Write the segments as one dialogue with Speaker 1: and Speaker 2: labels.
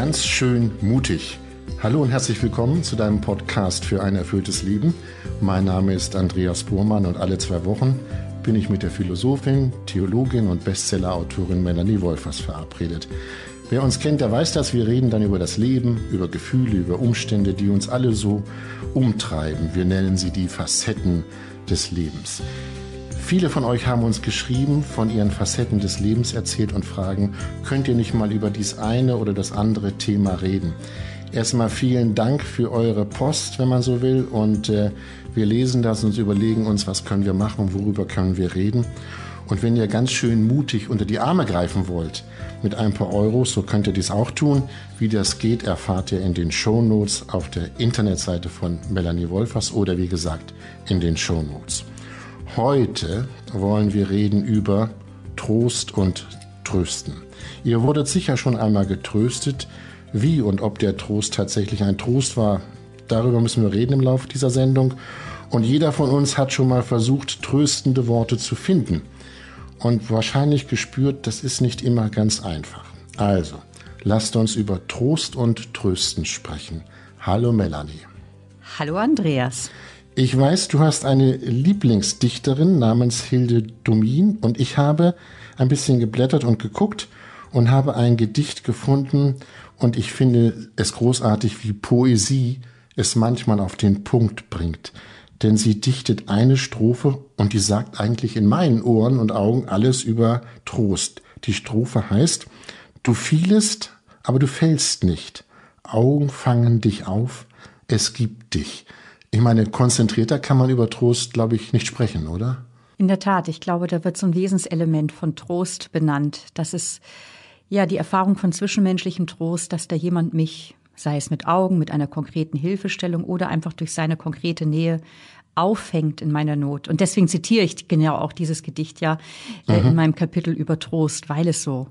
Speaker 1: ganz schön mutig. Hallo und herzlich willkommen zu deinem Podcast für ein erfülltes Leben. Mein Name ist Andreas Burmann und alle zwei Wochen bin ich mit der Philosophin, Theologin und Bestsellerautorin Melanie Wolfers verabredet. Wer uns kennt, der weiß das. Wir reden dann über das Leben, über Gefühle, über Umstände, die uns alle so umtreiben. Wir nennen sie die Facetten des Lebens. Viele von euch haben uns geschrieben, von ihren Facetten des Lebens erzählt und fragen, könnt ihr nicht mal über dies eine oder das andere Thema reden? Erstmal vielen Dank für eure Post, wenn man so will. Und äh, wir lesen das und überlegen uns, was können wir machen, worüber können wir reden. Und wenn ihr ganz schön mutig unter die Arme greifen wollt mit ein paar Euros, so könnt ihr dies auch tun. Wie das geht, erfahrt ihr in den Show Notes auf der Internetseite von Melanie Wolfers oder wie gesagt in den Show Notes. Heute wollen wir reden über Trost und Trösten. Ihr wurdet sicher schon einmal getröstet. Wie und ob der Trost tatsächlich ein Trost war, darüber müssen wir reden im Laufe dieser Sendung. Und jeder von uns hat schon mal versucht, tröstende Worte zu finden. Und wahrscheinlich gespürt, das ist nicht immer ganz einfach. Also, lasst uns über Trost und Trösten sprechen. Hallo Melanie.
Speaker 2: Hallo Andreas.
Speaker 1: Ich weiß, du hast eine Lieblingsdichterin namens Hilde Domin und ich habe ein bisschen geblättert und geguckt und habe ein Gedicht gefunden und ich finde es großartig, wie Poesie es manchmal auf den Punkt bringt. Denn sie dichtet eine Strophe und die sagt eigentlich in meinen Ohren und Augen alles über Trost. Die Strophe heißt, du fielest, aber du fällst nicht. Augen fangen dich auf, es gibt dich. Ich meine, konzentrierter kann man über Trost, glaube ich, nicht sprechen, oder?
Speaker 2: In der Tat, ich glaube, da wird so ein Wesenselement von Trost benannt. Das ist ja die Erfahrung von zwischenmenschlichem Trost, dass da jemand mich, sei es mit Augen, mit einer konkreten Hilfestellung oder einfach durch seine konkrete Nähe auffängt in meiner Not. Und deswegen zitiere ich genau auch dieses Gedicht ja äh, mhm. in meinem Kapitel über Trost, weil es so,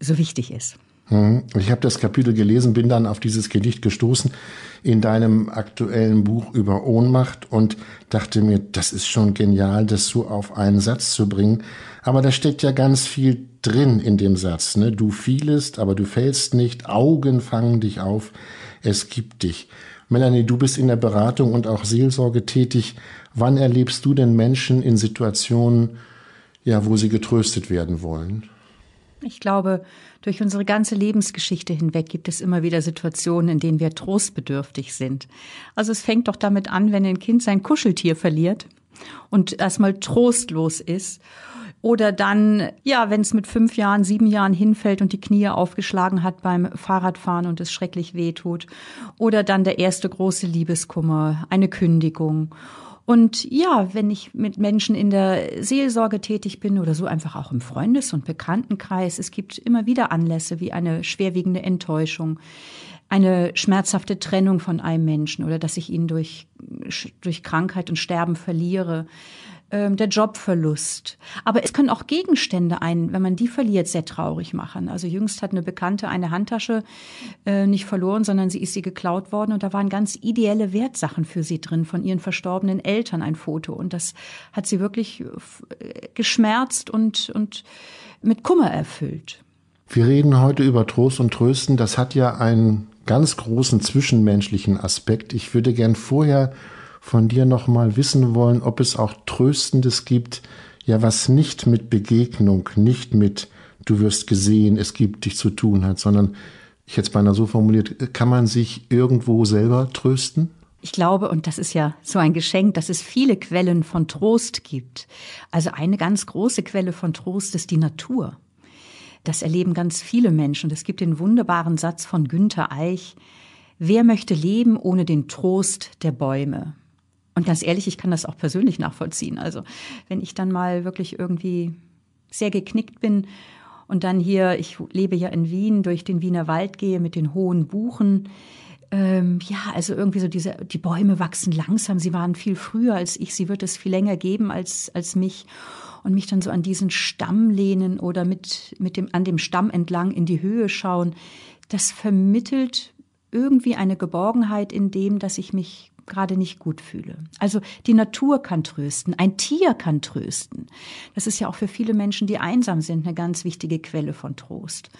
Speaker 2: so wichtig ist.
Speaker 1: Hm. Ich habe das Kapitel gelesen, bin dann auf dieses Gedicht gestoßen in deinem aktuellen Buch über Ohnmacht und dachte mir, das ist schon genial, das so auf einen Satz zu bringen. Aber da steckt ja ganz viel drin in dem Satz. Ne? Du fielest, aber du fällst nicht. Augen fangen dich auf. Es gibt dich. Melanie, du bist in der Beratung und auch Seelsorge tätig. Wann erlebst du denn Menschen in Situationen, ja, wo sie getröstet werden wollen?
Speaker 2: Ich glaube, durch unsere ganze Lebensgeschichte hinweg gibt es immer wieder Situationen, in denen wir trostbedürftig sind. Also es fängt doch damit an, wenn ein Kind sein Kuscheltier verliert und erstmal trostlos ist. Oder dann, ja, wenn es mit fünf Jahren, sieben Jahren hinfällt und die Knie aufgeschlagen hat beim Fahrradfahren und es schrecklich wehtut. Oder dann der erste große Liebeskummer, eine Kündigung. Und ja, wenn ich mit Menschen in der Seelsorge tätig bin oder so einfach auch im Freundes- und Bekanntenkreis, es gibt immer wieder Anlässe wie eine schwerwiegende Enttäuschung, eine schmerzhafte Trennung von einem Menschen oder dass ich ihn durch, durch Krankheit und Sterben verliere ähm, der Jobverlust. Aber es können auch Gegenstände ein, wenn man die verliert, sehr traurig machen. Also jüngst hat eine Bekannte eine Handtasche äh, nicht verloren, sondern sie ist sie geklaut worden und da waren ganz ideelle Wertsachen für sie drin, von ihren verstorbenen Eltern ein Foto. Und das hat sie wirklich äh, geschmerzt und, und mit Kummer erfüllt.
Speaker 1: Wir reden heute über Trost und Trösten. Das hat ja einen ganz großen zwischenmenschlichen Aspekt. Ich würde gern vorher von dir noch mal wissen wollen, ob es auch Tröstendes gibt, ja, was nicht mit Begegnung, nicht mit du wirst gesehen, es gibt dich zu tun hat, sondern ich jetzt beinahe so formuliert, kann man sich irgendwo selber trösten?
Speaker 2: Ich glaube, und das ist ja so ein Geschenk, dass es viele Quellen von Trost gibt. Also eine ganz große Quelle von Trost ist die Natur. Das erleben ganz viele Menschen. Es gibt den wunderbaren Satz von Günther Eich, Wer möchte leben ohne den Trost der Bäume? Und ganz ehrlich, ich kann das auch persönlich nachvollziehen. Also wenn ich dann mal wirklich irgendwie sehr geknickt bin und dann hier, ich lebe ja in Wien, durch den Wiener Wald gehe mit den hohen Buchen. Ähm, ja, also irgendwie so diese, die Bäume wachsen langsam. Sie waren viel früher als ich. Sie wird es viel länger geben als, als mich. Und mich dann so an diesen Stamm lehnen oder mit, mit dem, an dem Stamm entlang in die Höhe schauen. Das vermittelt irgendwie eine Geborgenheit in dem, dass ich mich gerade nicht gut fühle. Also die Natur kann trösten, ein Tier kann trösten. Das ist ja auch für viele Menschen, die einsam sind, eine ganz wichtige Quelle von Trost.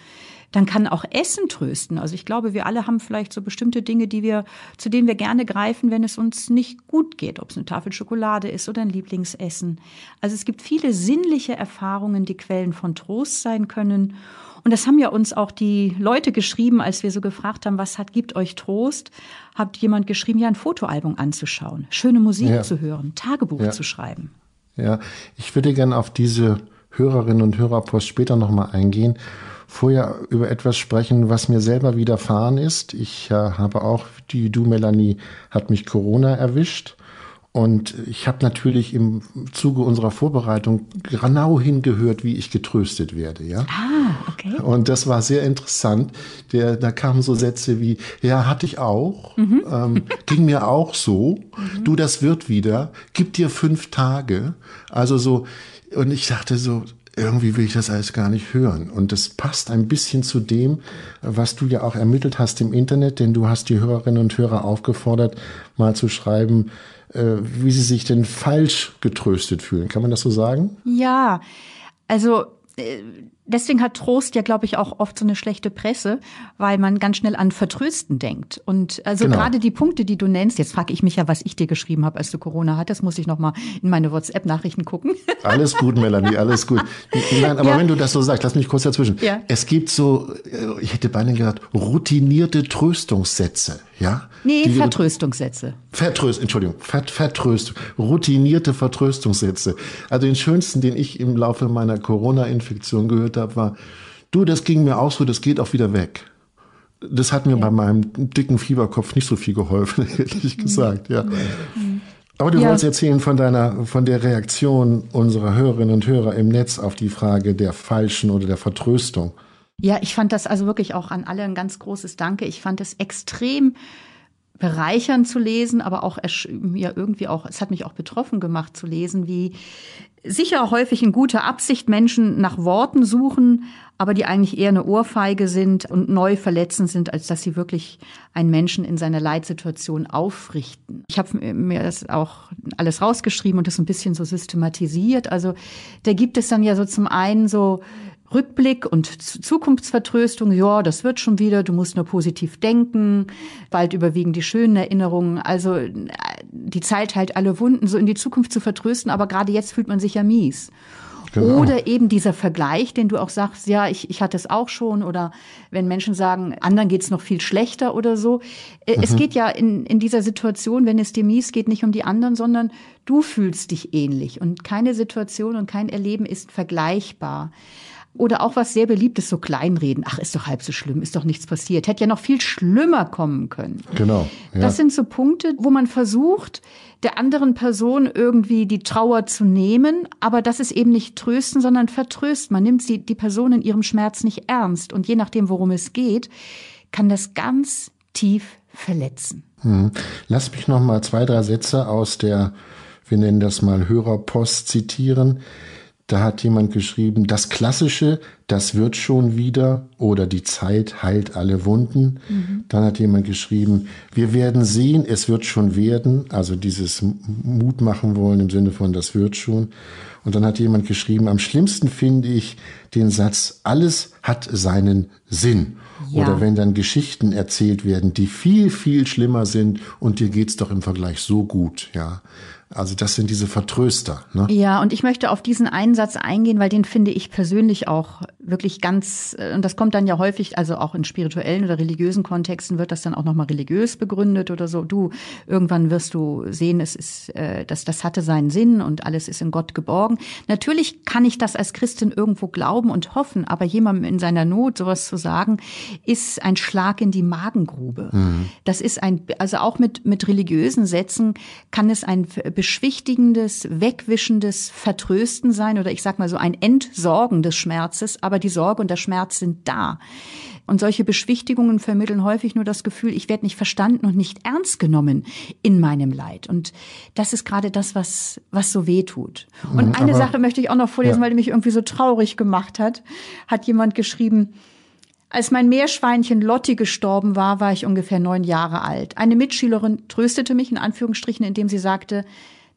Speaker 2: Dann kann auch Essen trösten. Also ich glaube, wir alle haben vielleicht so bestimmte Dinge, die wir, zu denen wir gerne greifen, wenn es uns nicht gut geht, ob es eine Tafel Schokolade ist oder ein Lieblingsessen. Also es gibt viele sinnliche Erfahrungen, die Quellen von Trost sein können. Und das haben ja uns auch die Leute geschrieben, als wir so gefragt haben, was hat, gibt euch Trost? Hat jemand geschrieben, ja, ein Fotoalbum anzuschauen, schöne Musik ja. zu hören, Tagebuch ja. zu schreiben.
Speaker 1: Ja, ich würde gerne auf diese Hörerinnen und Hörerpost später nochmal eingehen. Vorher über etwas sprechen, was mir selber widerfahren ist. Ich äh, habe auch, wie du, Melanie, hat mich Corona erwischt. Und ich habe natürlich im Zuge unserer Vorbereitung genau hingehört, wie ich getröstet werde. Ja? Ah, okay. Und das war sehr interessant. Der, da kamen so Sätze wie, ja, hatte ich auch, mhm. ähm, ging mir auch so, mhm. du, das wird wieder, gib dir fünf Tage. Also so, und ich dachte so, irgendwie will ich das alles gar nicht hören. Und das passt ein bisschen zu dem, was du ja auch ermittelt hast im Internet, denn du hast die Hörerinnen und Hörer aufgefordert, mal zu schreiben, wie sie sich denn falsch getröstet fühlen. Kann man das so sagen?
Speaker 2: Ja, also äh, deswegen hat Trost ja, glaube ich, auch oft so eine schlechte Presse, weil man ganz schnell an Vertrösten denkt. Und also genau. gerade die Punkte, die du nennst, jetzt frage ich mich ja, was ich dir geschrieben habe, als du Corona hattest, muss ich noch mal in meine WhatsApp-Nachrichten gucken.
Speaker 1: Alles gut, Melanie, alles gut. Nein, aber ja. wenn du das so sagst, lass mich kurz dazwischen. Ja. Es gibt so, äh, ich hätte beinahe gesagt, routinierte Tröstungssätze, ja?
Speaker 2: Nee, die, Vertröstungssätze.
Speaker 1: Vertröst, Entschuldigung, Vert, Vertröst, routinierte Vertröstungssätze. Also den schönsten, den ich im Laufe meiner Corona-Infektion gehört habe, war, du, das ging mir auch so, das geht auch wieder weg. Das hat mir ja. bei meinem dicken Fieberkopf nicht so viel geholfen, ehrlich mhm. gesagt, ja. Mhm. Aber du ja. wolltest erzählen von deiner, von der Reaktion unserer Hörerinnen und Hörer im Netz auf die Frage der falschen oder der Vertröstung.
Speaker 2: Ja, ich fand das also wirklich auch an alle ein ganz großes Danke. Ich fand es extrem bereichernd zu lesen, aber auch ja irgendwie auch, es hat mich auch betroffen gemacht zu lesen, wie sicher häufig in guter Absicht Menschen nach Worten suchen, aber die eigentlich eher eine Ohrfeige sind und neu verletzend sind, als dass sie wirklich einen Menschen in seiner Leitsituation aufrichten. Ich habe mir das auch alles rausgeschrieben und das ein bisschen so systematisiert. Also da gibt es dann ja so zum einen so Rückblick und Zukunftsvertröstung, ja, das wird schon wieder, du musst nur positiv denken, bald überwiegen die schönen Erinnerungen, also äh, die Zeit halt alle Wunden, so in die Zukunft zu vertrösten, aber gerade jetzt fühlt man sich ja mies. Genau. Oder eben dieser Vergleich, den du auch sagst, ja, ich, ich hatte es auch schon. Oder wenn Menschen sagen, anderen geht's noch viel schlechter oder so. Äh, mhm. Es geht ja in, in dieser Situation, wenn es dir mies geht, nicht um die anderen, sondern du fühlst dich ähnlich. Und keine Situation und kein Erleben ist vergleichbar. Oder auch was sehr beliebtes, so Kleinreden. Ach, ist doch halb so schlimm, ist doch nichts passiert. Hätte ja noch viel schlimmer kommen können.
Speaker 1: Genau.
Speaker 2: Ja. Das sind so Punkte, wo man versucht, der anderen Person irgendwie die Trauer zu nehmen, aber das ist eben nicht trösten, sondern vertrösten. Man nimmt sie, die Person in ihrem Schmerz nicht ernst. Und je nachdem, worum es geht, kann das ganz tief verletzen.
Speaker 1: Hm. Lass mich noch mal zwei, drei Sätze aus der, wir nennen das mal Hörerpost zitieren. Da hat jemand geschrieben, das Klassische, das wird schon wieder oder die Zeit heilt alle Wunden. Mhm. Dann hat jemand geschrieben, wir werden sehen, es wird schon werden. Also dieses Mut machen wollen im Sinne von, das wird schon. Und dann hat jemand geschrieben, am schlimmsten finde ich den Satz, alles hat seinen Sinn. Ja. Oder wenn dann Geschichten erzählt werden, die viel, viel schlimmer sind und dir geht's doch im Vergleich so gut, ja. Also das sind diese Vertröster. Ne?
Speaker 2: Ja, und ich möchte auf diesen Einsatz eingehen, weil den finde ich persönlich auch wirklich ganz, äh, und das kommt dann ja häufig, also auch in spirituellen oder religiösen Kontexten wird das dann auch nochmal religiös begründet oder so. Du, irgendwann wirst du sehen, es ist, äh, das, das hatte seinen Sinn und alles ist in Gott geborgen. Natürlich kann ich das als Christin irgendwo glauben und hoffen, aber jemandem in seiner Not sowas zu sagen, ist ein Schlag in die Magengrube. Mhm. Das ist ein, also auch mit, mit religiösen Sätzen kann es ein beschwichtigendes, wegwischendes Vertrösten sein oder ich sag mal so ein Entsorgen des Schmerzes, aber die Sorge und der Schmerz sind da. Und solche Beschwichtigungen vermitteln häufig nur das Gefühl, ich werde nicht verstanden und nicht ernst genommen in meinem Leid. Und das ist gerade das, was, was so weh tut. Und mhm, eine Sache möchte ich auch noch vorlesen, ja. weil die mich irgendwie so traurig gemacht hat. Hat jemand geschrieben, Als mein Meerschweinchen Lotti gestorben war, war ich ungefähr neun Jahre alt. Eine Mitschülerin tröstete mich in Anführungsstrichen, indem sie sagte,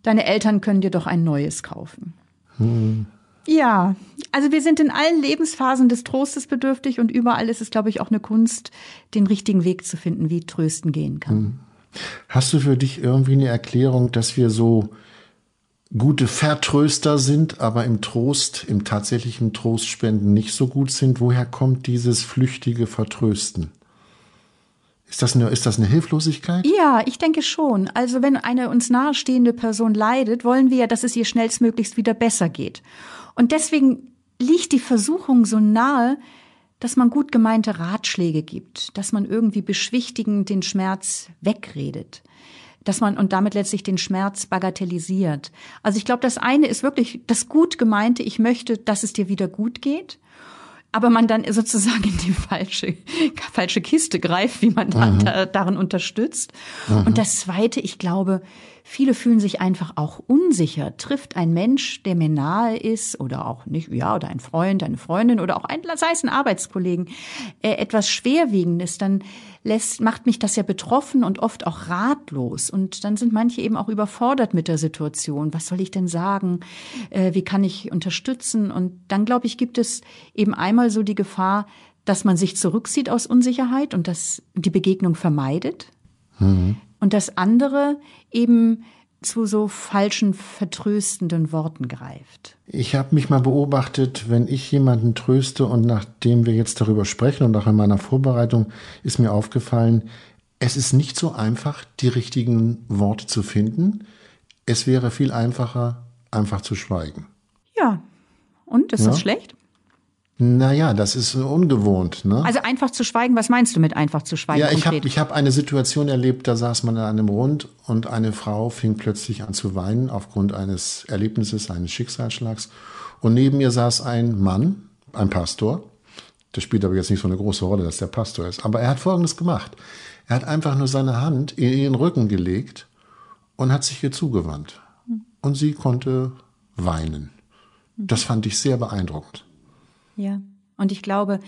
Speaker 2: deine Eltern können dir doch ein neues kaufen. Hm. Ja, also wir sind in allen Lebensphasen des Trostes bedürftig und überall ist es, glaube ich, auch eine Kunst, den richtigen Weg zu finden, wie Trösten gehen kann. Hm.
Speaker 1: Hast du für dich irgendwie eine Erklärung, dass wir so gute Vertröster sind, aber im Trost, im tatsächlichen Trostspenden nicht so gut sind? Woher kommt dieses flüchtige Vertrösten? Ist das eine, ist das eine Hilflosigkeit?
Speaker 2: Ja, ich denke schon. Also wenn eine uns nahestehende Person leidet, wollen wir ja, dass es ihr schnellstmöglichst wieder besser geht. Und deswegen liegt die Versuchung so nahe, dass man gut gemeinte Ratschläge gibt, dass man irgendwie beschwichtigend den Schmerz wegredet, dass man und damit letztlich den Schmerz bagatellisiert. Also ich glaube, das eine ist wirklich das gut gemeinte, ich möchte, dass es dir wieder gut geht aber man dann sozusagen in die falsche, falsche Kiste greift, wie man mhm. da, darin unterstützt. Mhm. Und das Zweite, ich glaube, viele fühlen sich einfach auch unsicher. Trifft ein Mensch, der mir nahe ist oder auch nicht, ja, oder ein Freund, eine Freundin oder auch ein, sei es ein Arbeitskollegen, äh, etwas Schwerwiegendes, dann lässt, macht mich das ja betroffen und oft auch ratlos. Und dann sind manche eben auch überfordert mit der Situation. Was soll ich denn sagen? Äh, wie kann ich unterstützen? Und dann, glaube ich, gibt es eben einmal so die Gefahr, dass man sich zurückzieht aus Unsicherheit und dass die Begegnung vermeidet. Mhm. Und das andere eben zu so falschen, vertröstenden Worten greift.
Speaker 1: Ich habe mich mal beobachtet, wenn ich jemanden tröste und nachdem wir jetzt darüber sprechen und auch in meiner Vorbereitung ist mir aufgefallen, es ist nicht so einfach, die richtigen Worte zu finden. Es wäre viel einfacher, einfach zu schweigen.
Speaker 2: Ja. Und ist ja? das schlecht?
Speaker 1: Naja, das ist ungewohnt. Ne?
Speaker 2: Also einfach zu schweigen, was meinst du mit einfach zu schweigen?
Speaker 1: Ja, ich habe ich hab eine Situation erlebt, da saß man in einem Rund und eine Frau fing plötzlich an zu weinen aufgrund eines Erlebnisses, eines Schicksalsschlags. Und neben ihr saß ein Mann, ein Pastor. Das spielt aber jetzt nicht so eine große Rolle, dass der Pastor ist. Aber er hat Folgendes gemacht. Er hat einfach nur seine Hand in ihren Rücken gelegt und hat sich ihr zugewandt. Und sie konnte weinen. Das fand ich sehr beeindruckend.
Speaker 2: Ja. Und ich glaube,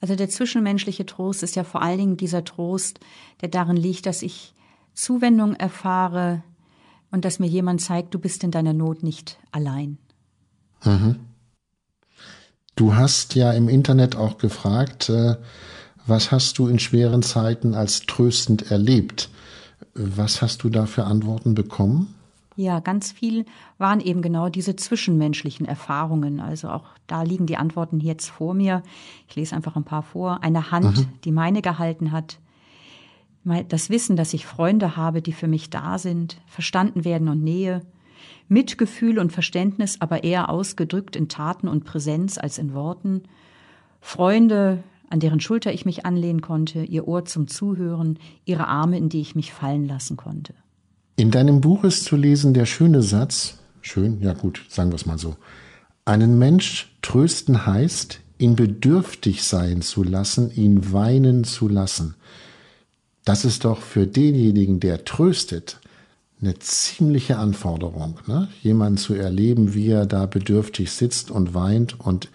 Speaker 2: also der zwischenmenschliche Trost ist ja vor allen Dingen dieser Trost, der darin liegt, dass ich Zuwendung erfahre und dass mir jemand zeigt, du bist in deiner Not nicht allein. Mhm.
Speaker 1: Du hast ja im Internet auch gefragt, äh, was hast du in schweren Zeiten als tröstend erlebt? Was hast du da für Antworten bekommen?
Speaker 2: Ja, ganz viel waren eben genau diese zwischenmenschlichen Erfahrungen. Also auch da liegen die Antworten jetzt vor mir. Ich lese einfach ein paar vor. Eine Hand, mhm. die meine gehalten hat. Das Wissen, dass ich Freunde habe, die für mich da sind, verstanden werden und Nähe. Mitgefühl und Verständnis, aber eher ausgedrückt in Taten und Präsenz als in Worten. Freunde, an deren Schulter ich mich anlehnen konnte, ihr Ohr zum Zuhören, ihre Arme, in die ich mich fallen lassen konnte.
Speaker 1: In deinem Buch ist zu lesen der schöne Satz, schön, ja gut, sagen wir es mal so. Einen Mensch trösten heißt, ihn bedürftig sein zu lassen, ihn weinen zu lassen. Das ist doch für denjenigen, der tröstet, eine ziemliche Anforderung, ne? jemanden zu erleben, wie er da bedürftig sitzt und weint und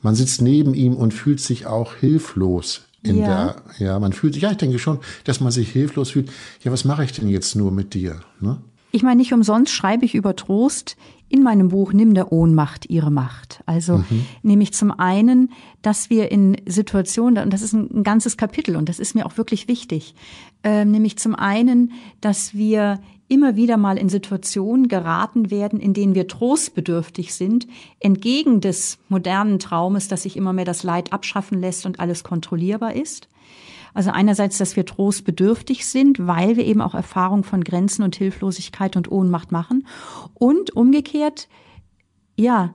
Speaker 1: man sitzt neben ihm und fühlt sich auch hilflos in ja. der, ja, man fühlt sich, ja, ich denke schon, dass man sich hilflos fühlt. Ja, was mache ich denn jetzt nur mit dir? Ne?
Speaker 2: Ich meine, nicht umsonst schreibe ich über Trost in meinem Buch Nimm der Ohnmacht ihre Macht. Also mhm. nämlich zum einen, dass wir in Situationen, und das ist ein, ganzes Kapitel und das ist mir auch wirklich wichtig, äh, nämlich zum einen, dass wir immer wieder mal in Situationen geraten werden, in denen wir trostbedürftig sind, entgegen des modernen Traumes, dass sich immer mehr das Leid abschaffen lässt und alles kontrollierbar ist. Also einerseits, dass wir trostbedürftig sind, weil wir eben auch Erfahrung von Grenzen und Hilflosigkeit und Ohnmacht machen. Und umgekehrt, ja,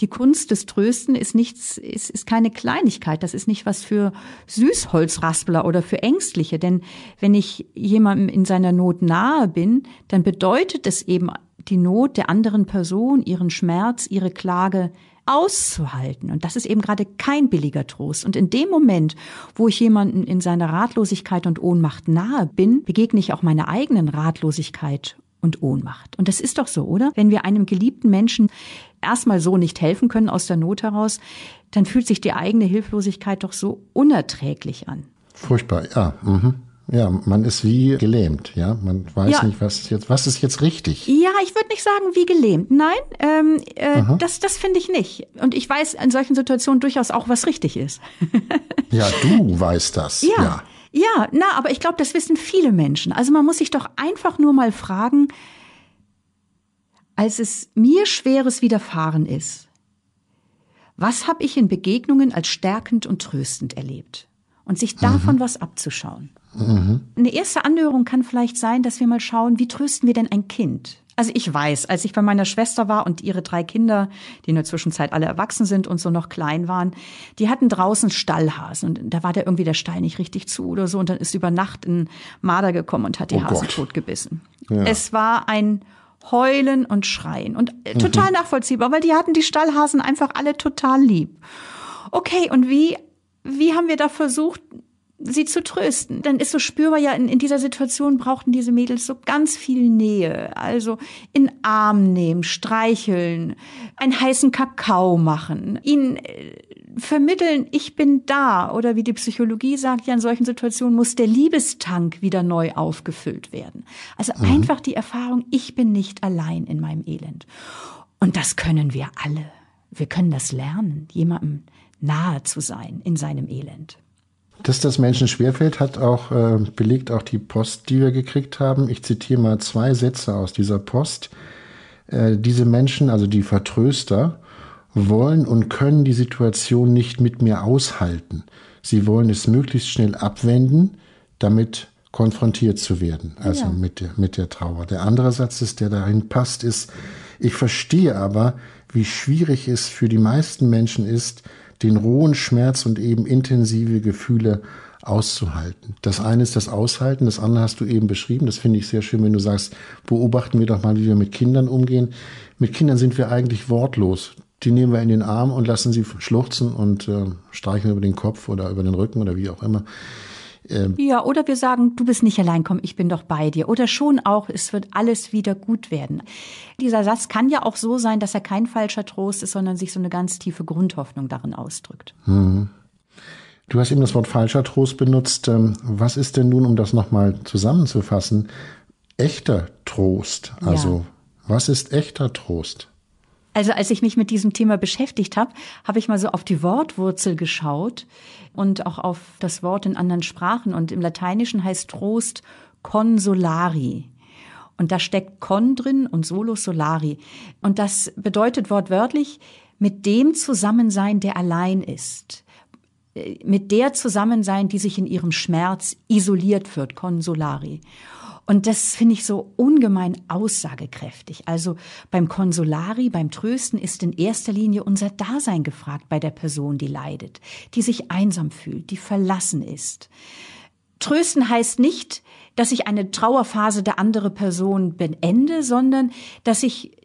Speaker 2: die Kunst des Trösten ist nichts, ist, ist keine Kleinigkeit. Das ist nicht was für Süßholzraspler oder für Ängstliche. Denn wenn ich jemandem in seiner Not nahe bin, dann bedeutet es eben die Not der anderen Person, ihren Schmerz, ihre Klage auszuhalten. Und das ist eben gerade kein billiger Trost. Und in dem Moment, wo ich jemanden in seiner Ratlosigkeit und Ohnmacht nahe bin, begegne ich auch meiner eigenen Ratlosigkeit und Ohnmacht. Und das ist doch so, oder? Wenn wir einem geliebten Menschen erstmal so nicht helfen können aus der Not heraus, dann fühlt sich die eigene Hilflosigkeit doch so unerträglich an.
Speaker 1: Furchtbar, ja. Mhm. Ja, man ist wie gelähmt, ja. Man weiß ja. nicht, was ist jetzt, was ist jetzt richtig.
Speaker 2: Ja, ich würde nicht sagen wie gelähmt. Nein, ähm, äh, das, das finde ich nicht. Und ich weiß in solchen Situationen durchaus auch, was richtig ist.
Speaker 1: ja, du weißt das.
Speaker 2: Ja. ja. Ja, na, aber ich glaube, das wissen viele Menschen. Also man muss sich doch einfach nur mal fragen, als es mir Schweres widerfahren ist, was habe ich in Begegnungen als stärkend und tröstend erlebt? Und sich davon mhm. was abzuschauen. Mhm. Eine erste Anhörung kann vielleicht sein, dass wir mal schauen, wie trösten wir denn ein Kind? Also ich weiß, als ich bei meiner Schwester war und ihre drei Kinder, die in der Zwischenzeit alle erwachsen sind und so noch klein waren, die hatten draußen Stallhasen und da war der irgendwie der Stall nicht richtig zu oder so und dann ist über Nacht ein Marder gekommen und hat die oh Hasen Gott. totgebissen. Ja. Es war ein Heulen und Schreien und äh, total mhm. nachvollziehbar, weil die hatten die Stallhasen einfach alle total lieb. Okay, und wie wie haben wir da versucht, sie zu trösten. Dann ist so spürbar ja, in, in dieser Situation brauchten diese Mädels so ganz viel Nähe. Also in Arm nehmen, streicheln, einen heißen Kakao machen, ihnen äh, vermitteln, ich bin da. Oder wie die Psychologie sagt, ja, in solchen Situationen muss der Liebestank wieder neu aufgefüllt werden. Also mhm. einfach die Erfahrung, ich bin nicht allein in meinem Elend. Und das können wir alle. Wir können das lernen, jemandem nahe zu sein in seinem Elend.
Speaker 1: Dass das Menschen schwerfällt, hat auch äh, belegt auch die Post, die wir gekriegt haben. Ich zitiere mal zwei Sätze aus dieser Post. Äh, diese Menschen, also die Vertröster, wollen und können die Situation nicht mit mir aushalten. Sie wollen es möglichst schnell abwenden, damit konfrontiert zu werden, also ja. mit, der, mit der Trauer. Der andere Satz ist, der dahin passt, ist, ich verstehe aber, wie schwierig es für die meisten Menschen ist, den rohen Schmerz und eben intensive Gefühle auszuhalten. Das eine ist das Aushalten, das andere hast du eben beschrieben. Das finde ich sehr schön, wenn du sagst, beobachten wir doch mal, wie wir mit Kindern umgehen. Mit Kindern sind wir eigentlich wortlos. Die nehmen wir in den Arm und lassen sie schluchzen und äh, streichen über den Kopf oder über den Rücken oder wie auch immer.
Speaker 2: Ähm, ja, oder wir sagen, du bist nicht allein, komm, ich bin doch bei dir. Oder schon auch, es wird alles wieder gut werden. Dieser Satz kann ja auch so sein, dass er kein falscher Trost ist, sondern sich so eine ganz tiefe Grundhoffnung darin ausdrückt. Mhm.
Speaker 1: Du hast eben das Wort falscher Trost benutzt. Ähm, was ist denn nun, um das nochmal zusammenzufassen, echter Trost? Also, ja. was ist echter Trost?
Speaker 2: Also als ich mich mit diesem Thema beschäftigt habe, habe ich mal so auf die Wortwurzel geschaut und auch auf das Wort in anderen Sprachen. Und im Lateinischen heißt Trost consolari. Und da steckt con drin und solo solari. Und das bedeutet wortwörtlich mit dem Zusammensein, der allein ist. Mit der Zusammensein, die sich in ihrem Schmerz isoliert wird, consolari. Und das finde ich so ungemein aussagekräftig. Also beim Konsolari, beim Trösten ist in erster Linie unser Dasein gefragt bei der Person, die leidet, die sich einsam fühlt, die verlassen ist. Trösten heißt nicht, dass ich eine Trauerphase der andere Person beende, sondern dass ich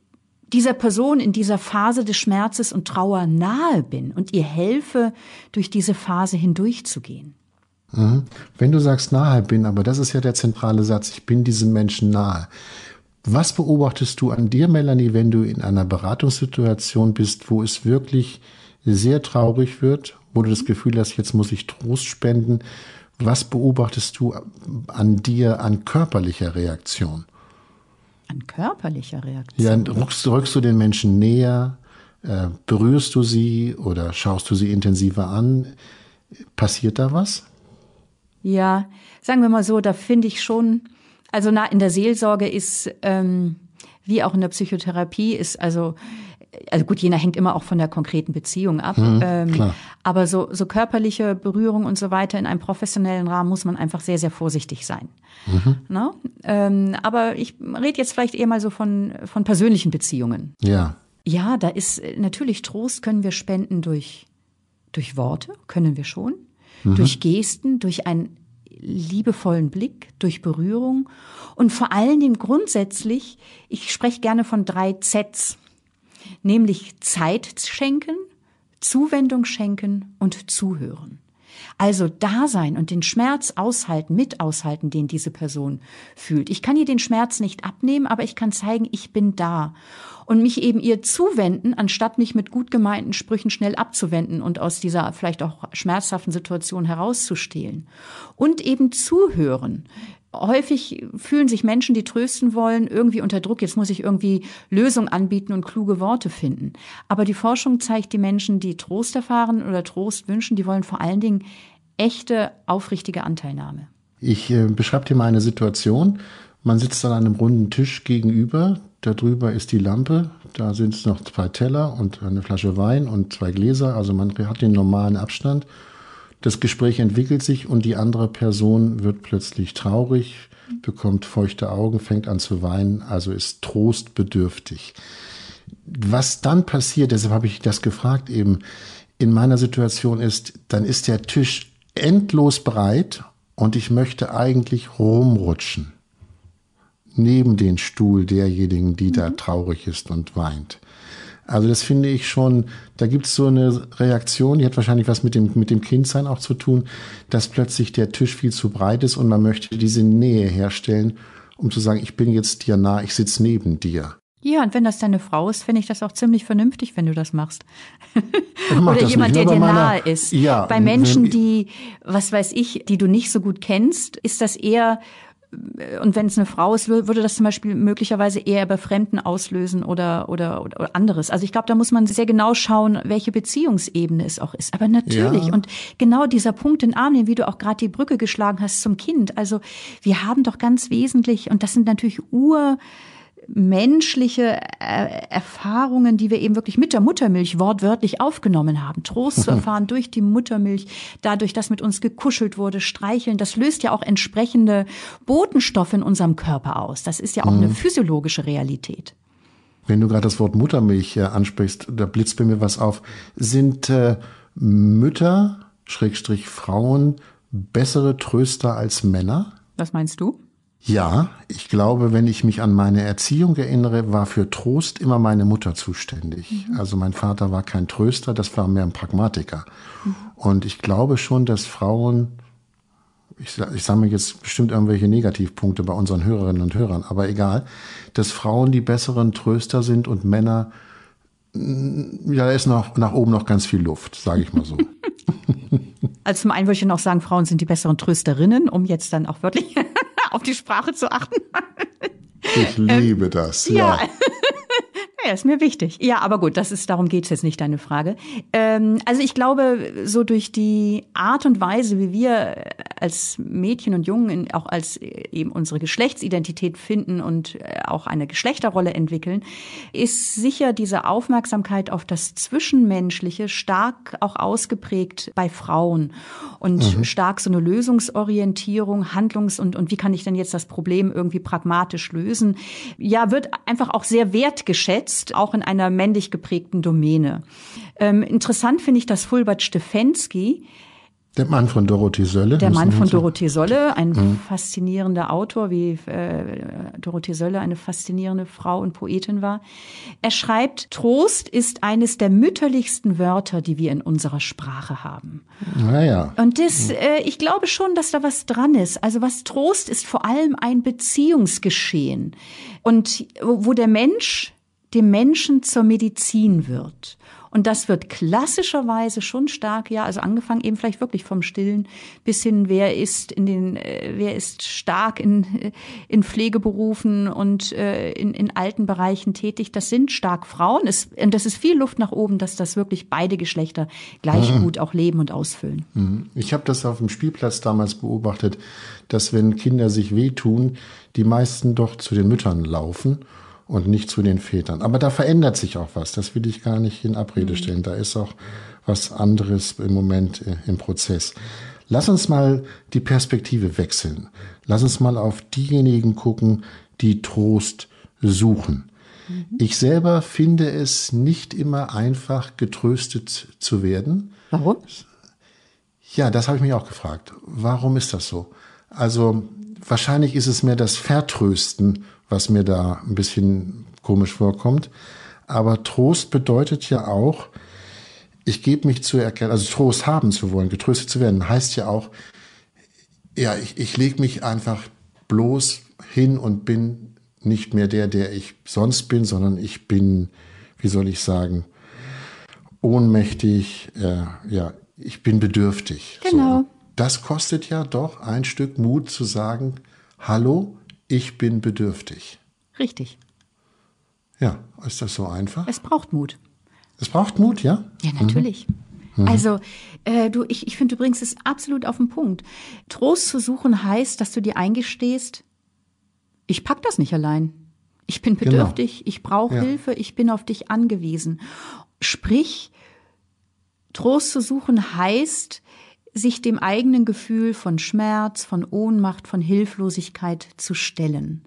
Speaker 2: dieser Person in dieser Phase des Schmerzes und Trauer nahe bin und ihr helfe, durch diese Phase hindurchzugehen.
Speaker 1: Mhm. Wenn du sagst nahe bin, aber das ist ja der zentrale Satz, ich bin diesem Menschen nahe. Was beobachtest du an dir, Melanie, wenn du in einer Beratungssituation bist, wo es wirklich sehr traurig wird, wo du das Gefühl hast, jetzt muss ich Trost spenden? Was beobachtest du an dir an körperlicher Reaktion?
Speaker 2: An körperlicher Reaktion?
Speaker 1: Ja, rückst, rückst du den Menschen näher? Äh, berührst du sie oder schaust du sie intensiver an? Passiert da was?
Speaker 2: Ja, sagen wir mal so, da finde ich schon, also na, in der Seelsorge ist, ähm, wie auch in der Psychotherapie, ist also also gut, jener hängt immer auch von der konkreten Beziehung ab. Mhm, ähm, aber so, so körperliche Berührung und so weiter in einem professionellen Rahmen muss man einfach sehr, sehr vorsichtig sein. Mhm. Ne? Ähm, aber ich rede jetzt vielleicht eher mal so von, von persönlichen Beziehungen.
Speaker 1: Ja.
Speaker 2: Ja, da ist natürlich Trost können wir spenden durch, durch Worte, können wir schon mhm. durch Gesten, durch einen liebevollen Blick, durch Berührung und vor allen Dingen grundsätzlich, ich spreche gerne von drei Zs, nämlich Zeit schenken, Zuwendung schenken und zuhören. Also da sein und den Schmerz aushalten, mit aushalten, den diese Person fühlt. Ich kann ihr den Schmerz nicht abnehmen, aber ich kann zeigen, ich bin da. Und mich eben ihr zuwenden, anstatt mich mit gut gemeinten Sprüchen schnell abzuwenden und aus dieser vielleicht auch schmerzhaften Situation herauszustehlen. Und eben zuhören häufig fühlen sich Menschen, die trösten wollen, irgendwie unter Druck. Jetzt muss ich irgendwie Lösungen anbieten und kluge Worte finden. Aber die Forschung zeigt, die Menschen, die Trost erfahren oder Trost wünschen, die wollen vor allen Dingen echte, aufrichtige Anteilnahme.
Speaker 1: Ich äh, beschreibe dir mal eine Situation. Man sitzt an einem runden Tisch gegenüber. Darüber ist die Lampe. Da sind es noch zwei Teller und eine Flasche Wein und zwei Gläser. Also man hat den normalen Abstand. Das Gespräch entwickelt sich und die andere Person wird plötzlich traurig, bekommt feuchte Augen, fängt an zu weinen, also ist trostbedürftig. Was dann passiert, deshalb habe ich das gefragt eben, in meiner Situation ist, dann ist der Tisch endlos breit und ich möchte eigentlich rumrutschen. Neben den Stuhl derjenigen, die mhm. da traurig ist und weint. Also das finde ich schon, da gibt es so eine Reaktion, die hat wahrscheinlich was mit dem, mit dem Kindsein auch zu tun, dass plötzlich der Tisch viel zu breit ist und man möchte diese Nähe herstellen, um zu sagen, ich bin jetzt dir nah, ich sitze neben dir.
Speaker 2: Ja, und wenn das deine Frau ist, finde ich das auch ziemlich vernünftig, wenn du das machst. Oder jemand, nicht, der dir nahe ist. Ja, Bei Menschen, die, was weiß ich, die du nicht so gut kennst, ist das eher und wenn es eine Frau ist, würde das zum Beispiel möglicherweise eher bei Fremden auslösen oder, oder, oder anderes. Also ich glaube, da muss man sehr genau schauen, welche Beziehungsebene es auch ist. Aber natürlich, ja. und genau dieser Punkt in Arm nehmen, wie du auch gerade die Brücke geschlagen hast zum Kind. Also wir haben doch ganz wesentlich, und das sind natürlich Ur- menschliche äh, Erfahrungen, die wir eben wirklich mit der Muttermilch wortwörtlich aufgenommen haben. Trost zu erfahren durch die Muttermilch, dadurch, dass mit uns gekuschelt wurde, streicheln, das löst ja auch entsprechende Botenstoffe in unserem Körper aus. Das ist ja auch mhm. eine physiologische Realität.
Speaker 1: Wenn du gerade das Wort Muttermilch äh, ansprichst, da blitzt bei mir was auf. Sind äh, Mütter, Schrägstrich Frauen, bessere Tröster als Männer?
Speaker 2: Was meinst du?
Speaker 1: Ja, ich glaube, wenn ich mich an meine Erziehung erinnere, war für Trost immer meine Mutter zuständig. Mhm. Also mein Vater war kein Tröster, das war mehr ein Pragmatiker. Mhm. Und ich glaube schon, dass Frauen, ich, ich sage jetzt bestimmt irgendwelche Negativpunkte bei unseren Hörerinnen und Hörern, aber egal, dass Frauen die besseren Tröster sind und Männer, mm, ja, da ist noch nach oben noch ganz viel Luft, sage ich mal so.
Speaker 2: Also zum einen würde ich noch sagen, Frauen sind die besseren Trösterinnen, um jetzt dann auch wirklich auf die Sprache zu achten.
Speaker 1: Ich liebe das, ja. ja.
Speaker 2: Ja, ist mir wichtig. Ja, aber gut, das ist, darum geht's jetzt nicht, deine Frage. Ähm, also ich glaube, so durch die Art und Weise, wie wir als Mädchen und Jungen auch als äh, eben unsere Geschlechtsidentität finden und äh, auch eine Geschlechterrolle entwickeln, ist sicher diese Aufmerksamkeit auf das Zwischenmenschliche stark auch ausgeprägt bei Frauen und mhm. stark so eine Lösungsorientierung, Handlungs- und, und wie kann ich denn jetzt das Problem irgendwie pragmatisch lösen? Ja, wird einfach auch sehr wertgeschätzt jetzt auch in einer männlich geprägten Domäne. Ähm, interessant finde ich, dass Fulbert Stefensky
Speaker 1: der Mann von Dorothee Sölle.
Speaker 2: Der Mann von Dorothee Sölle, ein mhm. faszinierender Autor, wie äh, Dorothee Sölle eine faszinierende Frau und Poetin war. Er schreibt, Trost ist eines der mütterlichsten Wörter, die wir in unserer Sprache haben.
Speaker 1: Naja.
Speaker 2: Und das, äh, ich glaube schon, dass da was dran ist. Also was Trost ist vor allem ein Beziehungsgeschehen. Und wo der Mensch dem Menschen zur Medizin wird. Und das wird klassischerweise schon stark, ja, also angefangen eben vielleicht wirklich vom Stillen bis hin, wer ist in den, äh, wer ist stark in, äh, in Pflegeberufen und äh, in, in alten Bereichen tätig. Das sind stark Frauen. Es, und das ist viel Luft nach oben, dass das wirklich beide Geschlechter gleich mhm. gut auch leben und ausfüllen.
Speaker 1: Mhm. Ich habe das auf dem Spielplatz damals beobachtet, dass wenn Kinder sich wehtun, die meisten doch zu den Müttern laufen und nicht zu den Vätern. Aber da verändert sich auch was. Das will ich gar nicht in Abrede mhm. stellen. Da ist auch was anderes im Moment äh, im Prozess. Lass uns mal die Perspektive wechseln. Lass uns mal auf diejenigen gucken, die Trost suchen. Mhm. Ich selber finde es nicht immer einfach, getröstet zu werden.
Speaker 2: Warum?
Speaker 1: Ja, das habe ich mich auch gefragt. Warum ist das so? Also wahrscheinlich ist es mehr das Vertrösten was mir da ein bisschen komisch vorkommt. Aber Trost bedeutet ja auch, ich gebe mich zu erkennen, also Trost haben zu wollen, getröstet zu werden, heißt ja auch, ja, ich, ich lege mich einfach bloß hin und bin nicht mehr der, der ich sonst bin, sondern ich bin, wie soll ich sagen, ohnmächtig, äh, ja, ich bin bedürftig.
Speaker 2: Genau. So.
Speaker 1: Das kostet ja doch ein Stück Mut zu sagen, hallo, ich bin bedürftig.
Speaker 2: Richtig.
Speaker 1: Ja, ist das so einfach?
Speaker 2: Es braucht Mut.
Speaker 1: Es braucht Mut, ja?
Speaker 2: Ja, natürlich. Mhm. Also, äh, du, ich, ich finde, du bringst es absolut auf den Punkt. Trost zu suchen heißt, dass du dir eingestehst, ich pack das nicht allein. Ich bin genau. bedürftig, genau. ich brauche ja. Hilfe, ich bin auf dich angewiesen. Sprich, Trost zu suchen heißt, sich dem eigenen Gefühl von Schmerz, von Ohnmacht, von Hilflosigkeit zu stellen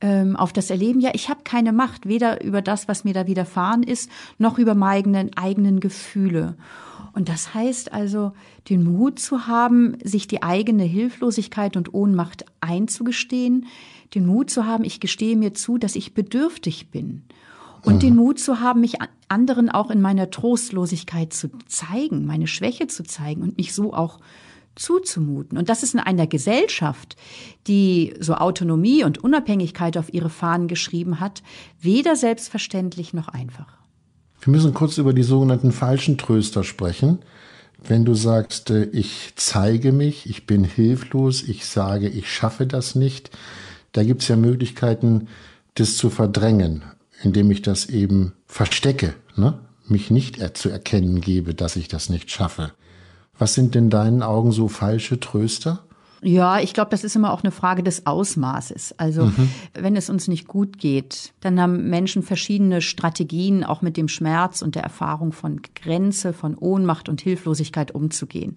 Speaker 2: ähm, auf das Erleben, ja, ich habe keine Macht, weder über das, was mir da widerfahren ist, noch über meine eigenen Gefühle. Und das heißt also, den Mut zu haben, sich die eigene Hilflosigkeit und Ohnmacht einzugestehen, den Mut zu haben, ich gestehe mir zu, dass ich bedürftig bin. Und mhm. den Mut zu haben, mich anderen auch in meiner Trostlosigkeit zu zeigen, meine Schwäche zu zeigen und mich so auch zuzumuten. Und das ist in einer Gesellschaft, die so Autonomie und Unabhängigkeit auf ihre Fahnen geschrieben hat, weder selbstverständlich noch einfach.
Speaker 1: Wir müssen kurz über die sogenannten falschen Tröster sprechen. Wenn du sagst, äh, ich zeige mich, ich bin hilflos, ich sage, ich schaffe das nicht, da gibt es ja Möglichkeiten, das zu verdrängen, indem ich das eben verstecke, ne? mich nicht zu erkennen gebe, dass ich das nicht schaffe. Was sind denn deinen Augen so falsche Tröster?
Speaker 2: Ja, ich glaube, das ist immer auch eine Frage des Ausmaßes. Also mhm. wenn es uns nicht gut geht, dann haben Menschen verschiedene Strategien, auch mit dem Schmerz und der Erfahrung von Grenze, von Ohnmacht und Hilflosigkeit umzugehen.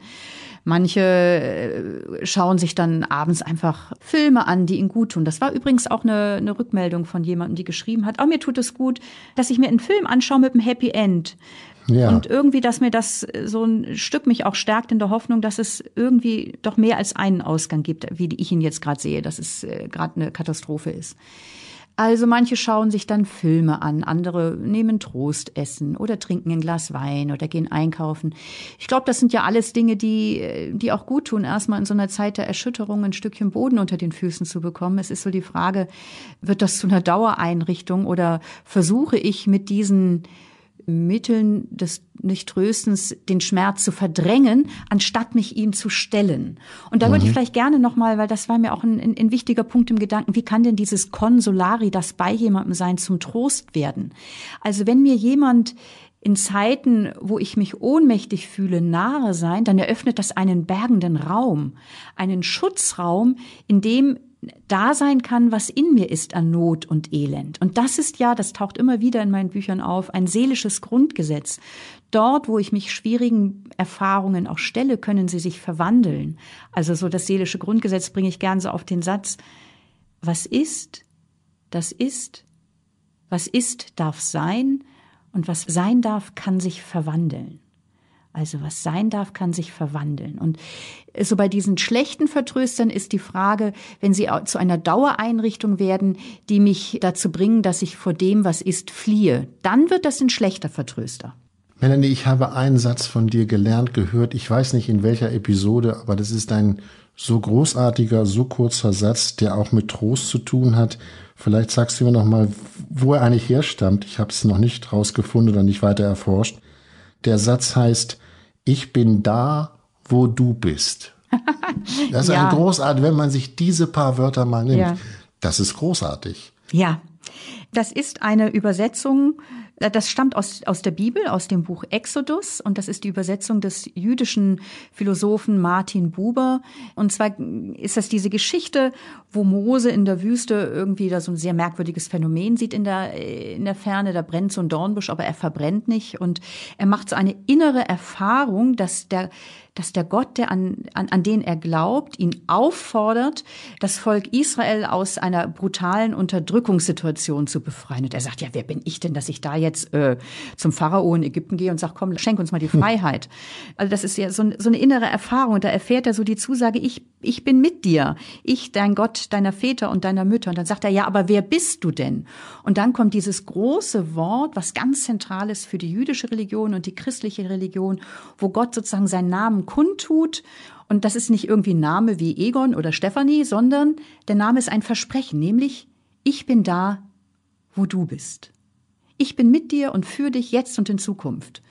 Speaker 2: Manche äh, schauen sich dann abends einfach Filme an, die ihnen gut tun. Das war übrigens auch eine, eine Rückmeldung von jemandem, die geschrieben hat, oh, mir tut es gut, dass ich mir einen Film anschaue mit einem Happy End. Ja. Und irgendwie, dass mir das so ein Stück mich auch stärkt in der Hoffnung, dass es irgendwie doch mehr als einen Ausgang gibt, wie ich ihn jetzt gerade sehe, dass es äh, gerade eine Katastrophe ist. Also manche schauen sich dann Filme an, andere nehmen Trostessen oder trinken ein Glas Wein oder gehen einkaufen. Ich glaube, das sind ja alles Dinge, die, die auch gut tun, erstmal in so einer Zeit der Erschütterung ein Stückchen Boden unter den Füßen zu bekommen. Es ist so die Frage, wird das zu einer Dauereinrichtung oder versuche ich mit diesen Mitteln des Nichttröstens den Schmerz zu verdrängen, anstatt mich ihm zu stellen. Und da mhm. würde ich mhm. vielleicht gerne nochmal, weil das war mir auch ein, ein, ein, wichtiger Punkt im Gedanken, wie kann denn dieses Consolari, das bei jemandem sein, zum Trost werden? Also wenn mir jemand in Zeiten, wo ich mich ohnmächtig fühle, nahe sein, dann eröffnet das einen bergenden Raum, einen Schutzraum, in dem da sein kann, was in mir ist an Not und Elend. Und das ist ja, das taucht immer wieder in meinen Büchern auf, ein seelisches Grundgesetz. Dort, wo ich mich schwierigen Erfahrungen auch stelle, können sie sich verwandeln. Also so das seelische Grundgesetz bringe ich gern so auf den Satz, was ist, das ist, was ist, darf sein, und was sein darf, kann sich verwandeln. Also was sein darf, kann sich verwandeln. Und so bei diesen schlechten Vertröstern ist die Frage, wenn sie zu einer Dauereinrichtung werden, die mich dazu bringen, dass ich vor dem, was ist, fliehe, dann wird das ein schlechter Vertröster.
Speaker 1: Melanie, ich habe einen Satz von dir gelernt, gehört. Ich weiß nicht in welcher Episode, aber das ist ein so großartiger, so kurzer Satz, der auch mit Trost zu tun hat. Vielleicht sagst du mir noch mal, wo er eigentlich herstammt. Ich habe es noch nicht rausgefunden oder nicht weiter erforscht. Der Satz heißt, ich bin da, wo du bist. Das ist ja. ein großartig, wenn man sich diese paar Wörter mal nimmt. Ja. Das ist großartig.
Speaker 2: Ja, das ist eine Übersetzung das stammt aus, aus der Bibel, aus dem Buch Exodus und das ist die Übersetzung des jüdischen Philosophen Martin Buber. Und zwar ist das diese Geschichte, wo Mose in der Wüste irgendwie da so ein sehr merkwürdiges Phänomen sieht in der, in der Ferne. Da brennt so ein Dornbusch, aber er verbrennt nicht und er macht so eine innere Erfahrung, dass der, dass der Gott, der an, an, an den er glaubt, ihn auffordert, das Volk Israel aus einer brutalen Unterdrückungssituation zu befreien. Und er sagt, ja, wer bin ich denn, dass ich da jetzt äh, zum Pharao in Ägypten gehe und sage, komm, schenk uns mal die hm. Freiheit. Also das ist ja so, so eine innere Erfahrung. Und da erfährt er so die Zusage, ich, ich bin mit dir. Ich, dein Gott, deiner Väter und deiner Mütter. Und dann sagt er, ja, aber wer bist du denn? Und dann kommt dieses große Wort, was ganz zentral ist für die jüdische Religion und die christliche Religion, wo Gott sozusagen seinen Namen Namen kundtut. Und das ist nicht irgendwie ein Name wie Egon oder Stefanie, sondern der Name ist ein Versprechen, nämlich ich bin da, wo du bist. Ich bin mit dir und für dich jetzt und in Zukunft.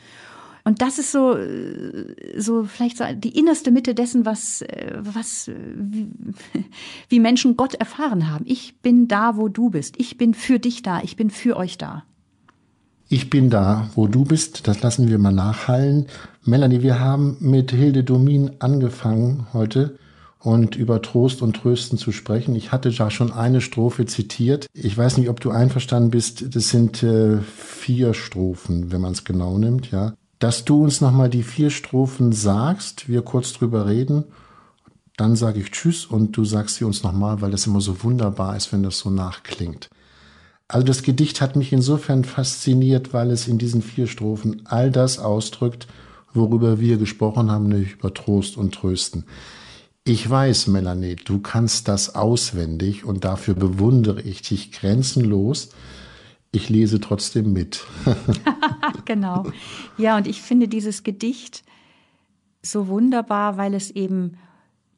Speaker 2: Und das ist so, so vielleicht so die innerste Mitte dessen, was, was, wie, wie Menschen Gott erfahren haben. Ich bin da, wo du bist. Ich bin für dich da. Ich bin für euch da.
Speaker 1: Ich bin da, wo du bist. Das lassen wir mal nachhallen. Melanie, wir haben mit Hilde Domin angefangen heute und über Trost und Trösten zu sprechen. Ich hatte ja schon eine Strophe zitiert. Ich weiß nicht, ob du einverstanden bist. Das sind äh, vier Strophen, wenn man es genau nimmt, ja. Dass du uns nochmal die vier Strophen sagst, wir kurz drüber reden, dann sage ich Tschüss und du sagst sie uns nochmal, weil das immer so wunderbar ist, wenn das so nachklingt. Also das Gedicht hat mich insofern fasziniert, weil es in diesen vier Strophen all das ausdrückt, worüber wir gesprochen haben, nämlich über Trost und Trösten. Ich weiß, Melanie, du kannst das auswendig und dafür bewundere ich dich grenzenlos. Ich lese trotzdem mit.
Speaker 2: genau. Ja, und ich finde dieses Gedicht so wunderbar, weil es eben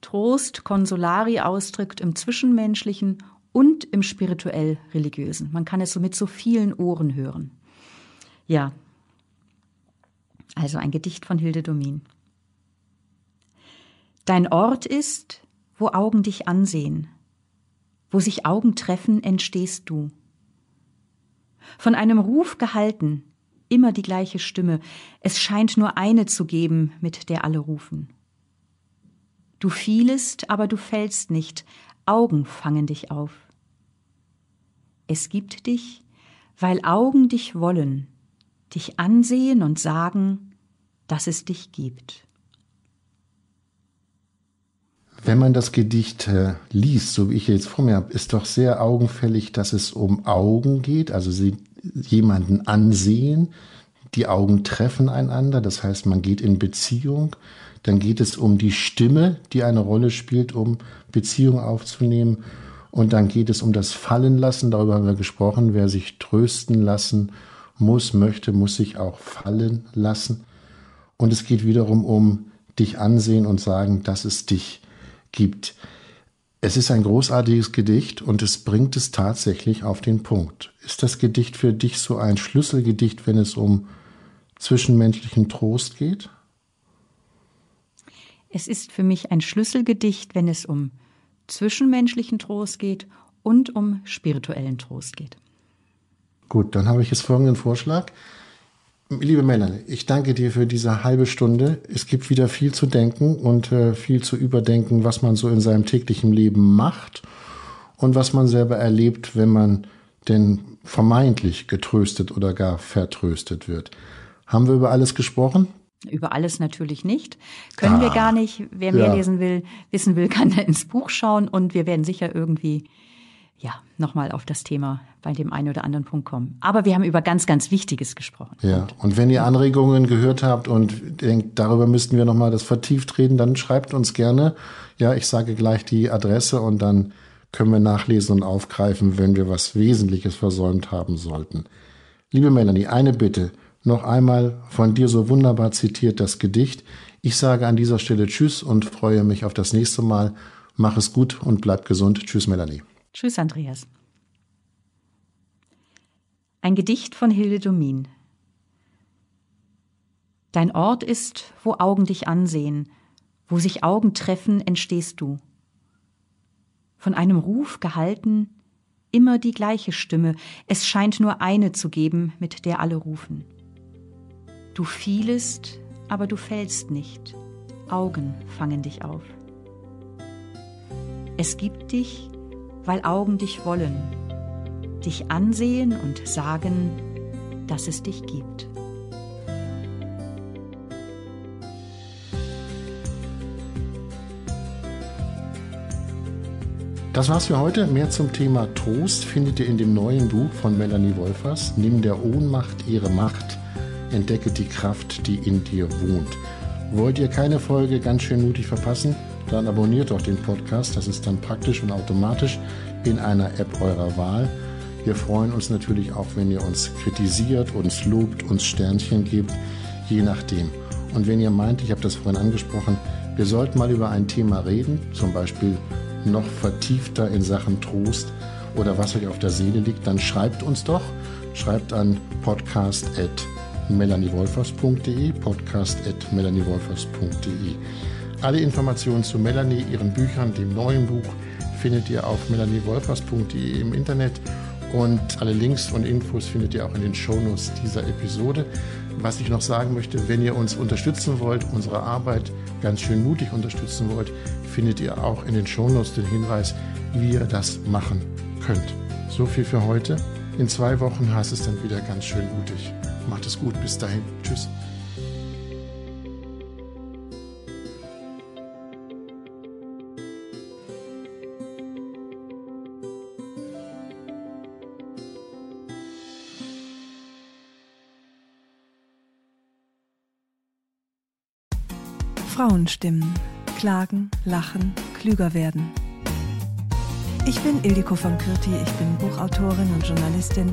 Speaker 2: Trost, Consolari ausdrückt im Zwischenmenschlichen und im spirituell-religiösen. Man kann es so mit so vielen Ohren hören. Ja, also ein Gedicht von Hilde Domin. Dein Ort ist, wo Augen dich ansehen, wo sich Augen treffen, entstehst du. Von einem Ruf gehalten, immer die gleiche Stimme, es scheint nur eine zu geben, mit der alle rufen. Du fielest, aber du fällst nicht, Augen fangen dich auf. Es gibt dich, weil Augen dich wollen, dich ansehen und sagen, dass es dich gibt.
Speaker 1: Wenn man das Gedicht äh, liest, so wie ich jetzt vor mir habe, ist doch sehr augenfällig, dass es um Augen geht, also sie jemanden ansehen, die Augen treffen einander, das heißt, man geht in Beziehung, dann geht es um die Stimme, die eine Rolle spielt, um Beziehung aufzunehmen. Und dann geht es um das Fallenlassen, darüber haben wir gesprochen, wer sich trösten lassen muss, möchte, muss sich auch fallen lassen. Und es geht wiederum um dich ansehen und sagen, dass es dich gibt. Es ist ein großartiges Gedicht und es bringt es tatsächlich auf den Punkt. Ist das Gedicht für dich so ein Schlüsselgedicht, wenn es um zwischenmenschlichen Trost geht?
Speaker 2: Es ist für mich ein Schlüsselgedicht, wenn es um zwischenmenschlichen Trost geht und um spirituellen Trost geht.
Speaker 1: Gut, dann habe ich jetzt folgenden Vorschlag. Liebe Melanie, ich danke dir für diese halbe Stunde. Es gibt wieder viel zu denken und äh, viel zu überdenken, was man so in seinem täglichen Leben macht und was man selber erlebt, wenn man denn vermeintlich getröstet oder gar vertröstet wird. Haben wir über alles gesprochen?
Speaker 2: Über alles natürlich nicht. Können ah, wir gar nicht. Wer mehr ja. lesen will, wissen will, kann ins Buch schauen und wir werden sicher irgendwie ja, nochmal auf das Thema bei dem einen oder anderen Punkt kommen. Aber wir haben über ganz, ganz Wichtiges gesprochen.
Speaker 1: Ja, und wenn ihr Anregungen gehört habt und denkt, darüber müssten wir nochmal das vertieft reden, dann schreibt uns gerne. Ja, ich sage gleich die Adresse und dann können wir nachlesen und aufgreifen, wenn wir was Wesentliches versäumt haben sollten. Liebe Melanie, eine Bitte. Noch einmal von dir so wunderbar zitiert das Gedicht. Ich sage an dieser Stelle Tschüss und freue mich auf das nächste Mal. Mach es gut und bleib gesund. Tschüss, Melanie.
Speaker 2: Tschüss, Andreas. Ein Gedicht von Hilde Domin. Dein Ort ist, wo Augen dich ansehen, wo sich Augen treffen, entstehst du. Von einem Ruf gehalten, immer die gleiche Stimme, es scheint nur eine zu geben, mit der alle rufen. Du fielest, aber du fällst nicht. Augen fangen dich auf. Es gibt dich, weil Augen dich wollen, dich ansehen und sagen, dass es dich gibt.
Speaker 1: Das war's für heute. Mehr zum Thema Trost findet ihr in dem neuen Buch von Melanie Wolfers, Nimm der Ohnmacht ihre Macht entdecke die Kraft, die in dir wohnt. Wollt ihr keine Folge ganz schön mutig verpassen? Dann abonniert doch den Podcast. Das ist dann praktisch und automatisch in einer App eurer Wahl. Wir freuen uns natürlich auch, wenn ihr uns kritisiert, uns lobt, uns Sternchen gebt, je nachdem. Und wenn ihr meint, ich habe das vorhin angesprochen, wir sollten mal über ein Thema reden, zum Beispiel noch vertiefter in Sachen Trost oder was euch auf der Seele liegt, dann schreibt uns doch. Schreibt an podcast.melaniewolfers.de podcast.melaniewolfers.de Alle Informationen zu Melanie, ihren Büchern, dem neuen Buch findet ihr auf melaniewolfers.de im Internet und alle Links und Infos findet ihr auch in den Shownotes dieser Episode. Was ich noch sagen möchte, wenn ihr uns unterstützen wollt, unsere Arbeit ganz schön mutig unterstützen wollt, findet ihr auch in den Shownotes den Hinweis, wie ihr das machen könnt. So viel für heute. In zwei Wochen heißt es dann wieder ganz schön mutig. Macht es gut. Bis dahin. Tschüss.
Speaker 3: Frauenstimmen. Klagen, lachen, klüger werden. Ich bin Ildiko von Kürti, ich bin Buchautorin und Journalistin